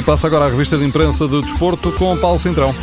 E passa agora a revista de imprensa de desporto com Paulo Cintrão.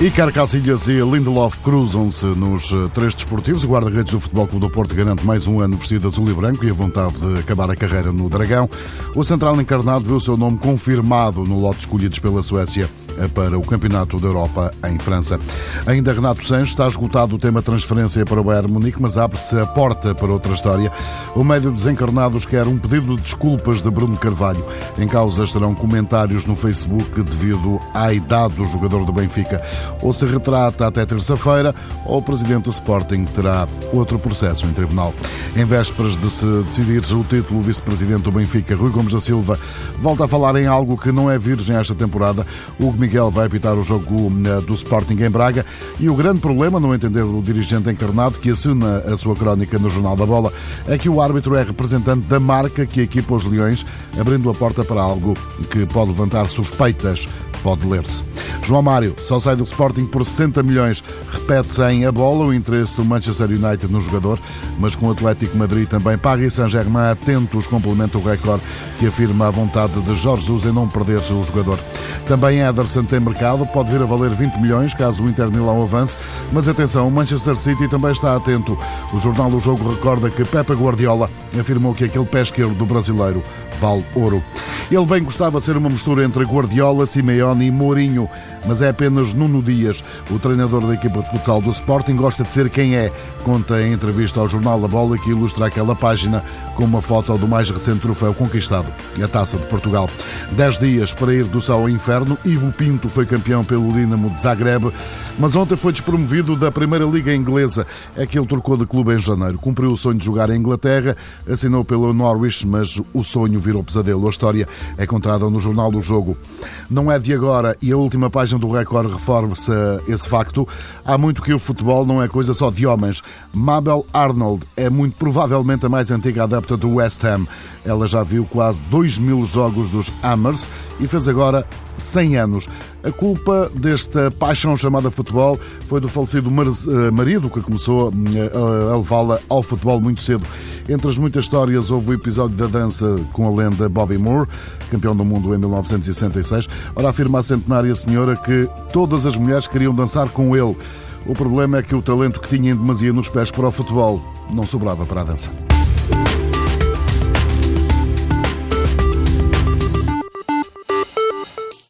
E Carcassilhas e Lindelof cruzam-se nos eh, três desportivos. O guarda-redes do Futebol Clube do Porto garante mais um ano vestido azul e branco e a vontade de acabar a carreira no Dragão. O central encarnado viu o seu nome confirmado no lote escolhidos pela Suécia para o Campeonato da Europa em França. Ainda Renato Sanches está esgotado o tema transferência para o Bayern Munique, mas abre-se a porta para outra história. O médio desencarnados quer um pedido de desculpas de Bruno Carvalho. Em causa estarão comentários no Facebook devido à idade do jogador do Benfica. Ou se retrata até terça-feira, ou o presidente do Sporting terá outro processo em tribunal. Em vésperas de se decidir o título, o vice-presidente do Benfica, Rui Gomes da Silva, volta a falar em algo que não é virgem esta temporada. O Miguel vai apitar o jogo eh, do Sporting em Braga. E o grande problema, no entender do dirigente encarnado, que assina a sua crónica no Jornal da Bola, é que o árbitro é representante da marca que equipa os Leões, abrindo a porta para algo que pode levantar suspeitas pode ler-se. João Mário só sai do Sporting por 60 milhões. Repete-se em a bola o interesse do Manchester United no jogador, mas com o Atlético Madrid também Paris Saint-Germain atentos complementa o recorde que afirma a vontade de Jorge Jesus em não perder o jogador. Também Ederson tem mercado, pode vir a valer 20 milhões caso o Inter Milão avance, mas atenção, o Manchester City também está atento. O jornal O Jogo recorda que Pepe Guardiola afirmou que aquele pé esquerdo do brasileiro vale ouro. Ele bem gostava de ser uma mistura entre Guardiola, Simeone e Mourinho, mas é apenas Nuno Dias, o treinador da equipa de futsal do Sporting, gosta de ser quem é. Conta em entrevista ao Jornal da Bola que ilustra aquela página com uma foto do mais recente troféu conquistado, a Taça de Portugal. Dez dias para ir do céu ao inferno, Ivo Pinto foi campeão pelo Dinamo de Zagreb, mas ontem foi despromovido da Primeira Liga Inglesa. É que ele trocou de clube em janeiro. Cumpriu o sonho de jogar em Inglaterra, assinou pelo Norwich, mas o sonho virou pesadelo. A história é contada no Jornal do Jogo. Não é de agora e a última página do Record reforça esse facto. Há muito que o futebol não é coisa só de homens. Mabel Arnold é muito provavelmente a mais antiga adepta do West Ham. Ela já viu quase 2 mil jogos dos Hammers e fez agora 100 anos. A culpa desta paixão chamada futebol foi do falecido eh, marido que começou eh, a levá-la ao futebol muito cedo. Entre as muitas histórias houve o episódio da dança com a lenda Bobby Moore, campeão do mundo em 1966. Ora, afirma a centenária senhora que todas as mulheres queriam dançar com ele. O problema é que o talento que tinha em demasia nos pés para o futebol não sobrava para a dança.